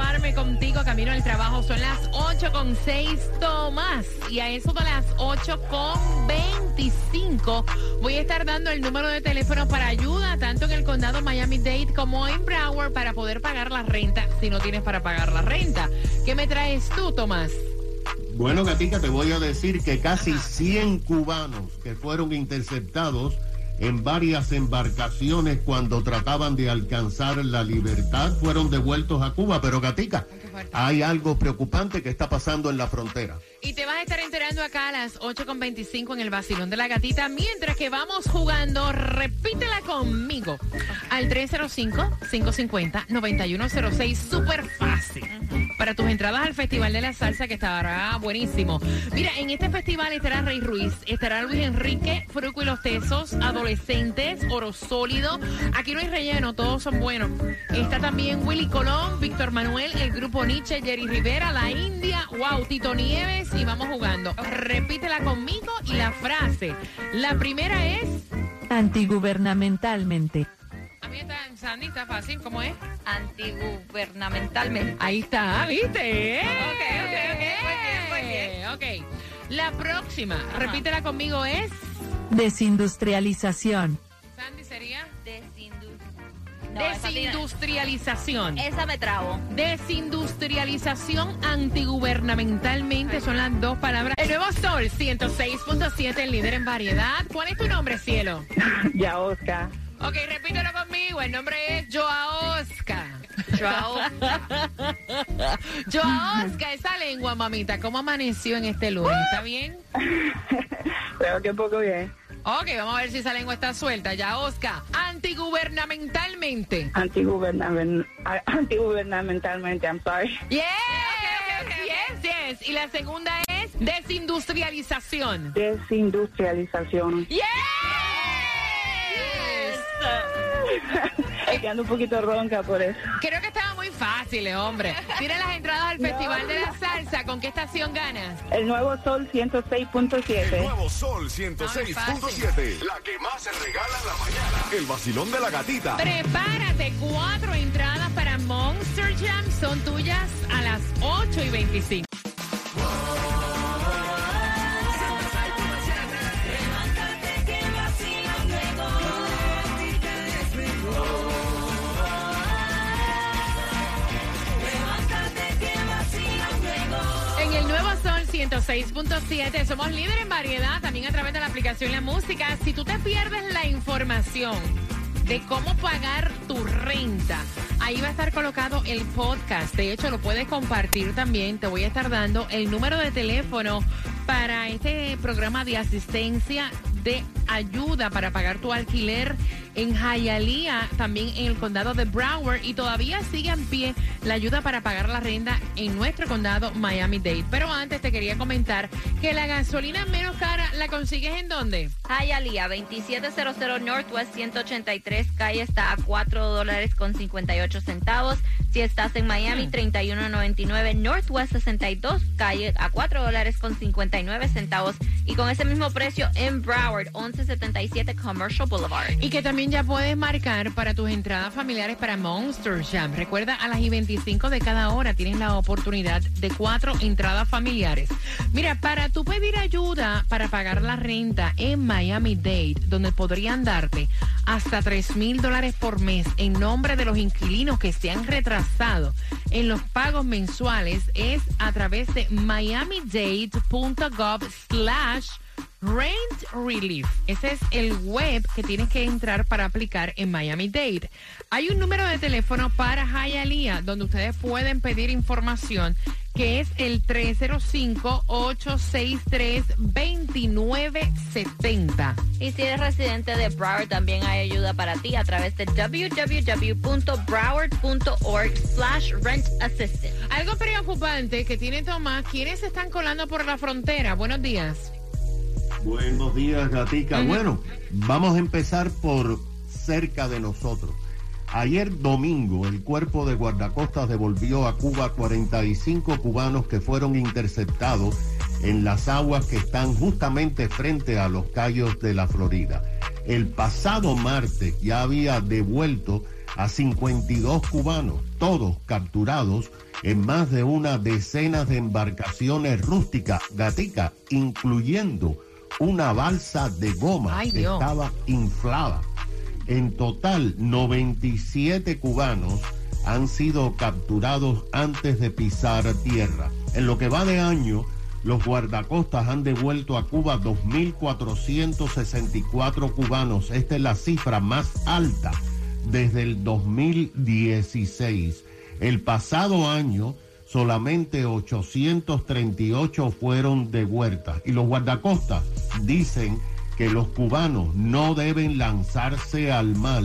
llevarme contigo camino al trabajo. Son las 8 con 6 Tomás. Y a eso de las 8 con 25 voy a estar dando el número de teléfono para ayuda, tanto en el condado Miami-Dade como en Broward, para poder pagar la renta si no tienes para pagar la renta. ¿Qué me traes tú, Tomás? Bueno, Gatica, te voy a decir que casi 100 cubanos que fueron interceptados en varias embarcaciones cuando trataban de alcanzar la libertad fueron devueltos a Cuba. Pero, Gatica, hay algo preocupante que está pasando en la frontera. Y te vas a estar enterando acá a las 8.25 en el vacilón de la gatita. Mientras que vamos jugando, repítela conmigo. Al 305-550-9106. Súper fácil. Para tus entradas al Festival de la Salsa, que estará buenísimo. Mira, en este festival estará Rey Ruiz, estará Luis Enrique, Fruco y los Tesos, Adolescentes, Oro Sólido. Aquí no hay relleno, todos son buenos. Está también Willy Colón, Víctor Manuel, el grupo Nietzsche, Jerry Rivera, La India, wow, Tito Nieves y vamos jugando. Repítela conmigo y la frase. La primera es. Antigubernamentalmente. Mí está, Sandy, está fácil, ¿cómo es? Antigubernamentalmente. Ahí está, ¿viste? Ok, ok, ok, muy bien, muy bien. Ok. La próxima, repítela conmigo, es. Desindustrialización. Sandy sería. Desindu- No, esa tiene- Desindustrialización. Esa me trabo. Desindustrialización antigubernamentalmente son las dos palabras. El nuevo Sol 106.7, el líder en variedad. ¿Cuál es tu nombre, cielo? Ya, Oscar. Ok, repítelo conmigo. El nombre es Joa Oscar. Joao. Joa Oscar, esa lengua, mamita, ¿cómo amaneció en este lunes? ¿Está bien? Creo que un poco bien. Ok, vamos a ver si esa lengua está suelta. Ya, Oscar. Antigubernamentalmente. Antigubernamen- ah, Antigubernamentalmente, I'm sorry. Yes, yes, yes. Y la segunda es desindustrialización. Desindustrialización. Yes. Es que ando un poquito ronca por eso. Creo que estaba muy fácil, eh, hombre. Tira las entradas al Festival de la Salsa. ¿Con qué estación ganas? El nuevo sol 106.7. Nuevo Sol 106.7. La que más se regala en la mañana. El vacilón de la gatita. Prepárate, cuatro entradas para Monster Jam son tuyas a las 8 y 25. Sol 106.7 somos líderes en variedad, también a través de la aplicación La Música. Si tú te pierdes la información de cómo pagar tu renta, ahí va a estar colocado el podcast. De hecho, lo puedes compartir también. Te voy a estar dando el número de teléfono para este programa de asistencia de ayuda para pagar tu alquiler en Hialeah, también en el condado de Broward y todavía sigue en pie la ayuda para pagar la renta en nuestro condado Miami-Dade. Pero antes te quería comentar que la gasolina menos cara la consigues en dónde? Hialeah, 2700 Northwest 183 calle está a 4 dólares con 58 centavos. Si estás en Miami, 3199 Northwest 62 calle a 4 dólares con 59 centavos. Y con ese mismo precio en Broward, 1177 Commercial Boulevard. Y que también ya puedes marcar para tus entradas familiares para Monster Jam. Recuerda, a las y 25 de cada hora tienes la oportunidad de cuatro entradas familiares. Mira, para tú pedir ayuda para pagar la renta en Miami-Dade, donde podrían darte hasta 3 mil dólares por mes en nombre de los inquilinos que se han retrasado en los pagos mensuales, es a través de miamidade.gov slash Rent Relief. Ese es el web que tienes que entrar para aplicar en Miami-Dade. Hay un número de teléfono para Hialeah donde ustedes pueden pedir información que es el 305-863-2970. Y si eres residente de Broward, también hay ayuda para ti a través de www.broward.org slash rent assistance. Algo preocupante que tiene Tomás, ¿quiénes se están colando por la frontera? Buenos días. Buenos días, Gatica. Bueno, vamos a empezar por cerca de nosotros. Ayer domingo, el cuerpo de guardacostas devolvió a Cuba 45 cubanos que fueron interceptados en las aguas que están justamente frente a los callos de la Florida. El pasado martes ya había devuelto a 52 cubanos, todos capturados en más de una decena de embarcaciones rústicas, gatica, incluyendo una balsa de goma Ay, que estaba inflada. En total, 97 cubanos han sido capturados antes de pisar tierra. En lo que va de año, los guardacostas han devuelto a Cuba 2.464 cubanos. Esta es la cifra más alta desde el 2016. El pasado año, solamente 838 fueron devueltas. Y los guardacostas dicen que los cubanos no deben lanzarse al mar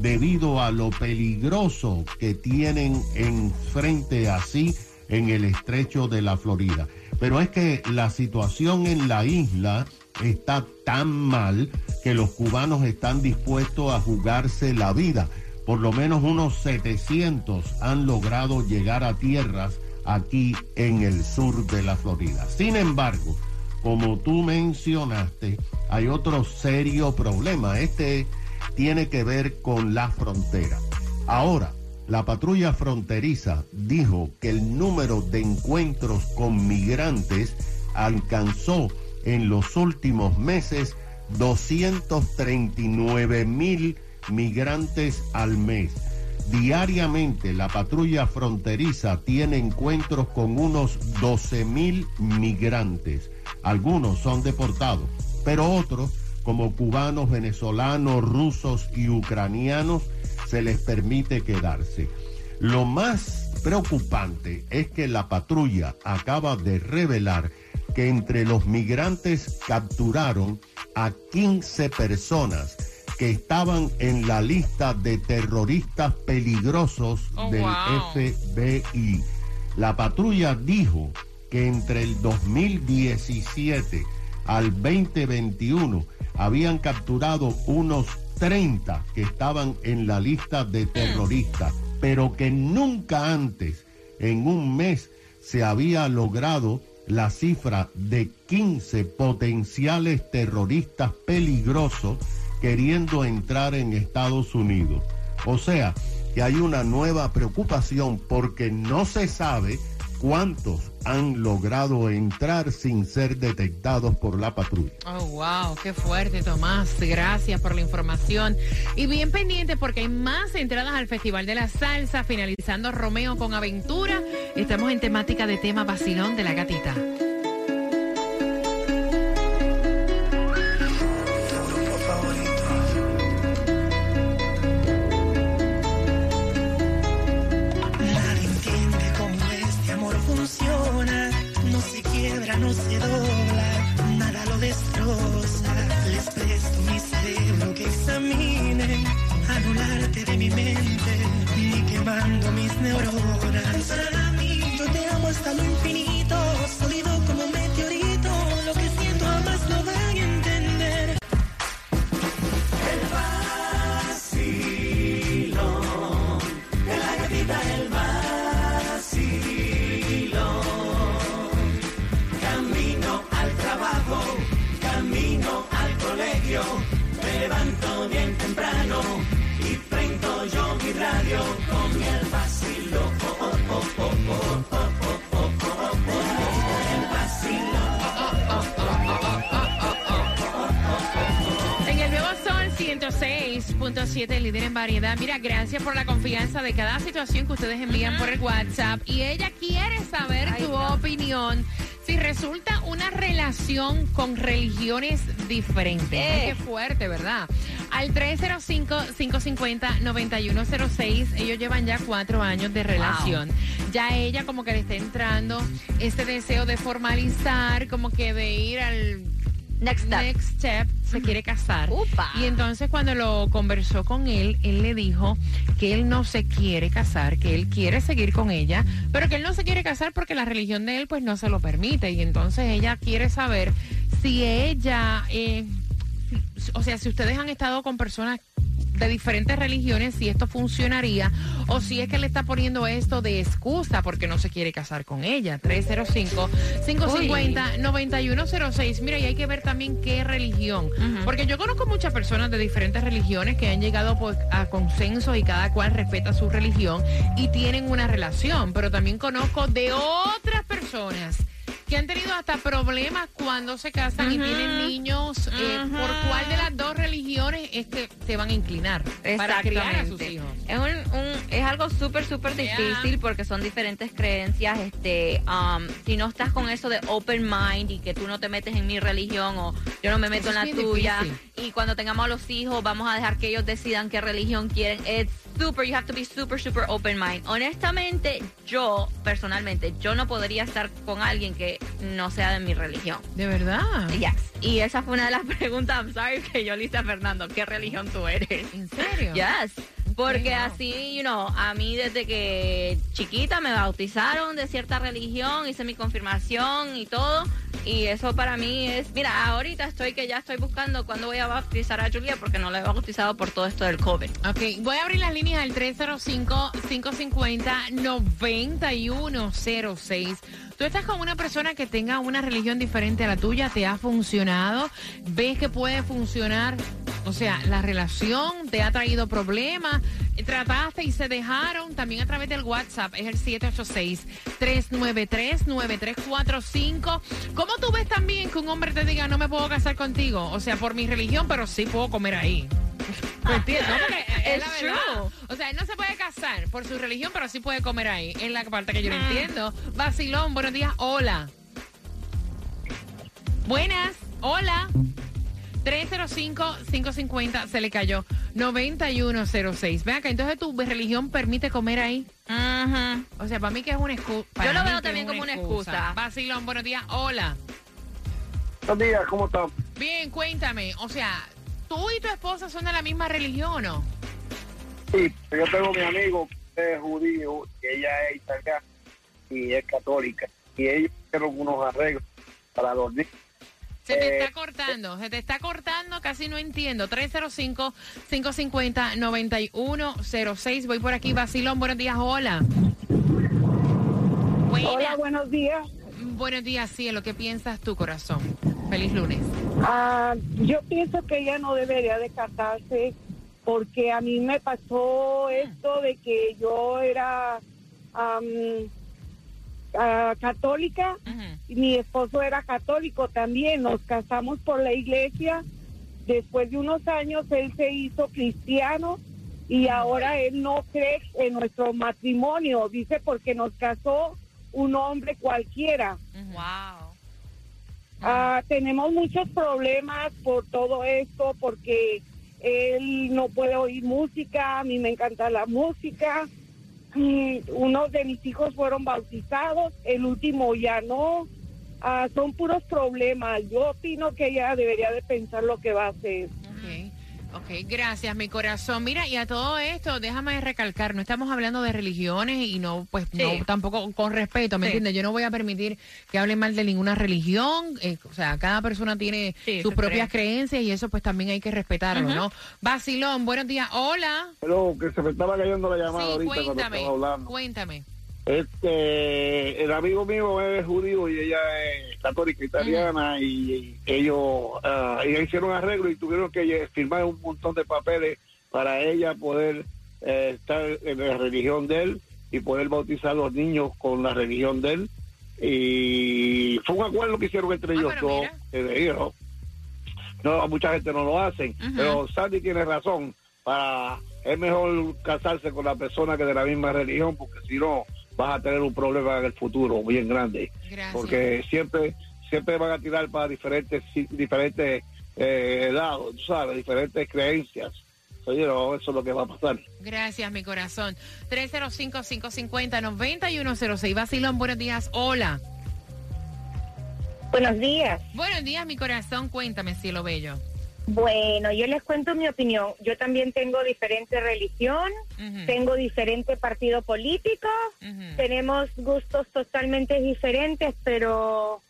debido a lo peligroso que tienen enfrente así en el estrecho de la Florida. Pero es que la situación en la isla está tan mal que los cubanos están dispuestos a jugarse la vida. Por lo menos unos 700 han logrado llegar a tierras aquí en el sur de la Florida. Sin embargo, como tú mencionaste, hay otro serio problema. Este tiene que ver con la frontera. Ahora, la patrulla fronteriza dijo que el número de encuentros con migrantes alcanzó en los últimos meses 239 mil migrantes al mes. Diariamente la patrulla fronteriza tiene encuentros con unos 12 mil migrantes. Algunos son deportados, pero otros, como cubanos, venezolanos, rusos y ucranianos, se les permite quedarse. Lo más preocupante es que la patrulla acaba de revelar que entre los migrantes capturaron a 15 personas que estaban en la lista de terroristas peligrosos Oh, del wow. FBI. La patrulla dijo que entre el 2017 al 2021 habían capturado unos 30 que estaban en la lista de terroristas, pero que nunca antes, en un mes, se había logrado la cifra de 15 potenciales terroristas peligrosos queriendo entrar en Estados Unidos. O sea, que hay una nueva preocupación porque no se sabe cuántos han logrado entrar sin ser detectados por la patrulla. Oh, wow, qué fuerte, Tomás. Gracias por la información. Y bien pendiente porque hay más entradas al Festival de la Salsa, finalizando Romeo con Aventura. Estamos en temática de tema vacilón de la gatita. 106.7, líder en variedad. Mira, gracias por la confianza de cada situación que ustedes envían por el WhatsApp. Y ella quiere saber tu opinión. Si resulta una relación con religiones diferentes. Ay, qué fuerte, ¿verdad? Al 305-550-9106, ellos llevan ya cuatro años de relación. Ya ella como que le está entrando ese deseo de formalizar, como que de ir al Next step. Next step, se quiere casar. Upa. Y entonces cuando lo conversó con él, él le dijo que él no se quiere casar, que él quiere seguir con ella, pero que él no se quiere casar porque la religión de él pues no se lo permite. Y entonces ella quiere saber si ella, eh, o sea, si ustedes han estado con personas de diferentes religiones si esto funcionaría o si es que le está poniendo esto de excusa porque no se quiere casar con ella. 305-550-9106. Mira, y hay que ver también qué religión. Porque yo conozco muchas personas de diferentes religiones que han llegado pues, a consenso y cada cual respeta su religión y tienen una relación. Pero también conozco de otras personas que han tenido hasta problemas cuando se casan y tienen niños. eh, ¿Por cuál de las dos religiones es que se van a inclinar para criar a sus hijos? Es, un, un- es algo súper, súper Yeah. difícil porque son diferentes creencias. Este, um, si no estás con eso de open mind y que tú no te metes en mi religión o yo no me meto Eso en la tuya difícil. y cuando tengamos a los hijos vamos a dejar que ellos decidan qué religión quieren. Super, you have to be super, super open mind. Honestamente, yo personalmente, yo no podría estar con alguien que no sea de mi religión. De verdad. Yes. Y esa fue una de las preguntas, I'm sorry, que yo le hice a Fernando, ¿qué religión tú eres? ¿En serio? Yes. Porque así, you know, a mí desde que chiquita me bautizaron de cierta religión, hice mi confirmación y todo. Y eso para mí es, mira, ahorita estoy que ya estoy buscando cuándo voy a bautizar a Julia porque no la he bautizado por todo esto del COVID. Ok, voy a abrir las líneas al 305-550-9106. Tú estás con una persona que tenga una religión diferente a la tuya, ¿te ha funcionado? ¿Ves que puede funcionar? O sea, la relación te ha traído problemas, trataste y se dejaron también a través del WhatsApp, es el 786-393-9345. ¿Cómo tú ves también que un hombre te diga no me puedo casar contigo? O sea, por mi religión, pero sí puedo comer ahí. ¿Me entiendes? No, porque es la verdad. O sea, él no se puede casar por su religión, pero sí puede comer ahí. Es la parte que yo no entiendo. Vacilón, buenos días. Hola. Buenas. Hola. 305-550 se le cayó. 9106. Ve acá, entonces tu religión permite comer ahí. Ujú. O sea, para mí que es una excusa. Yo lo veo también como una excusa. Vacilón, buenos días. Hola. Buenos días, ¿cómo están? Bien, cuéntame. O sea, ¿tú y tu esposa son de la misma religión o no? Sí, yo tengo mi amigo que es judío, y ella es italiana y es católica. Y ellos hicieron unos arreglos para los niños. Se te Eh, está cortando, se te está cortando, casi no entiendo. 305-550-9106. Voy por aquí, Basilón. Buenos días, hola. Buena- Hola, buenos días. Buenos días, cielo. ¿Qué piensas tu corazón? Feliz lunes. Ah, yo pienso que ella no debería de casarse porque a mí me pasó esto de que yo era ah, católica y mi esposo era católico también. Nos casamos por la iglesia. Después de unos años él se hizo cristiano y ahora él no cree en nuestro matrimonio. Dice porque nos casó un hombre cualquiera. Wow. Ah, tenemos muchos problemas por todo esto, porque él no puede oír música, a mí me encanta la música. Unos de mis hijos fueron bautizados, el último ya no. Ah, son puros problemas. Yo opino que ella debería de pensar lo que va a hacer. Ok, ok, gracias, mi corazón. Mira, y a todo esto, déjame recalcar, no estamos hablando de religiones y no, pues, Sí. no, tampoco con respeto, ¿me Sí. entiendes? Yo no voy a permitir que hablen mal de ninguna religión, eh, o sea, cada persona tiene Sí, sus sus creencias creencias y eso pues también hay que respetarlo, ¿no? Basilón, buenos días, hola. Pero que se me estaba cayendo la llamada Sí, ahorita cuando cuéntame, estaba hablando. cuéntame. Este, el amigo mío es judío y ella es católica italiana y, y ellos, ah, ellos hicieron arreglo y tuvieron que firmar un montón de papeles para ella poder eh, estar en la religión de él y poder bautizar a los niños con la religión de él. Y fue un acuerdo que hicieron entre Ah, ellos dos. eh. No, mucha gente no lo hacen, pero Sandy tiene razón. Para, es mejor casarse con la persona que de la misma religión, porque si no, vas a tener un problema en el futuro bien grande. Gracias. Porque siempre siempre van a tirar para diferentes diferentes eh, lados, tú sabes, diferentes creencias. You know, eso es lo que va a pasar. Gracias, mi corazón. 305-550-9106. Basilón, buenos días, hola. Buenos días. Buenos días, mi corazón, cuéntame, cielo bello. Bueno, yo les cuento mi opinión. Yo también tengo diferente religión, tengo diferente partido político, tenemos gustos totalmente diferentes, pero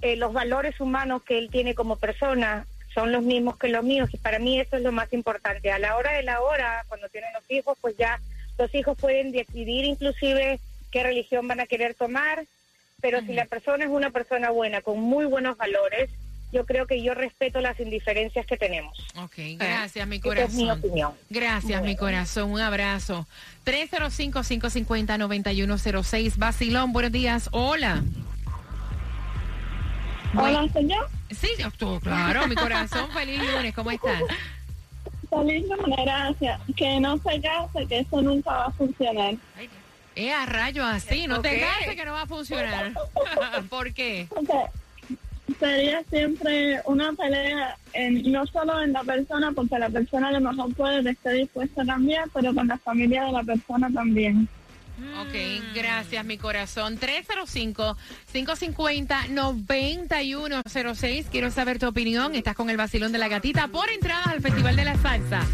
eh, los valores humanos que él tiene como persona son los mismos que los míos y para mí eso es lo más importante. A la hora de la hora, cuando tienen los hijos, pues ya los hijos pueden decidir inclusive qué religión van a querer tomar, pero si la persona es una persona buena, con muy buenos valores, yo creo que yo respeto las indiferencias que tenemos. Ok, gracias, mi Esa es mi corazón. opinión. Gracias, mi corazón. Un abrazo. 305-550-9106. Basilón, buenos días. Hola. Hola, señor. Sí, tú, claro, mi corazón. Feliz lunes. ¿Cómo estás? Feliz lunes, gracias. Que no se case, que eso nunca va a funcionar. Eh, a rayo así. No te Ok. cases que no va a funcionar. ¿Por qué? Porque sería siempre una pelea, en, no solo en la persona, porque la persona a lo mejor puede estar dispuesta a cambiar, pero con la familia de la persona también. Ok, gracias, mi corazón. 305-550-9106. Quiero saber tu opinión. Estás con el vacilón de la gatita por entradas al Festival de la Salsa.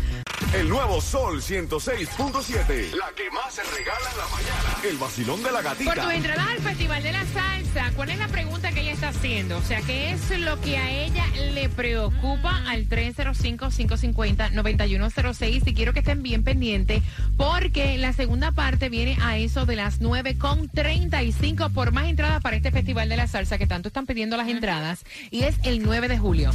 El nuevo Sol 106.7. La que más se regala en la mañana. El vacilón de la gatita. Por tus entradas al Festival de la Salsa, ¿cuál es la pregunta que ella está haciendo? O sea, ¿qué es lo que a ella le preocupa al 305-550-9106? Y quiero que estén bien pendientes porque la segunda parte viene a eso de las 9 con 35 por más entradas para este Festival de la Salsa que tanto están pidiendo las entradas y es el 9 de julio.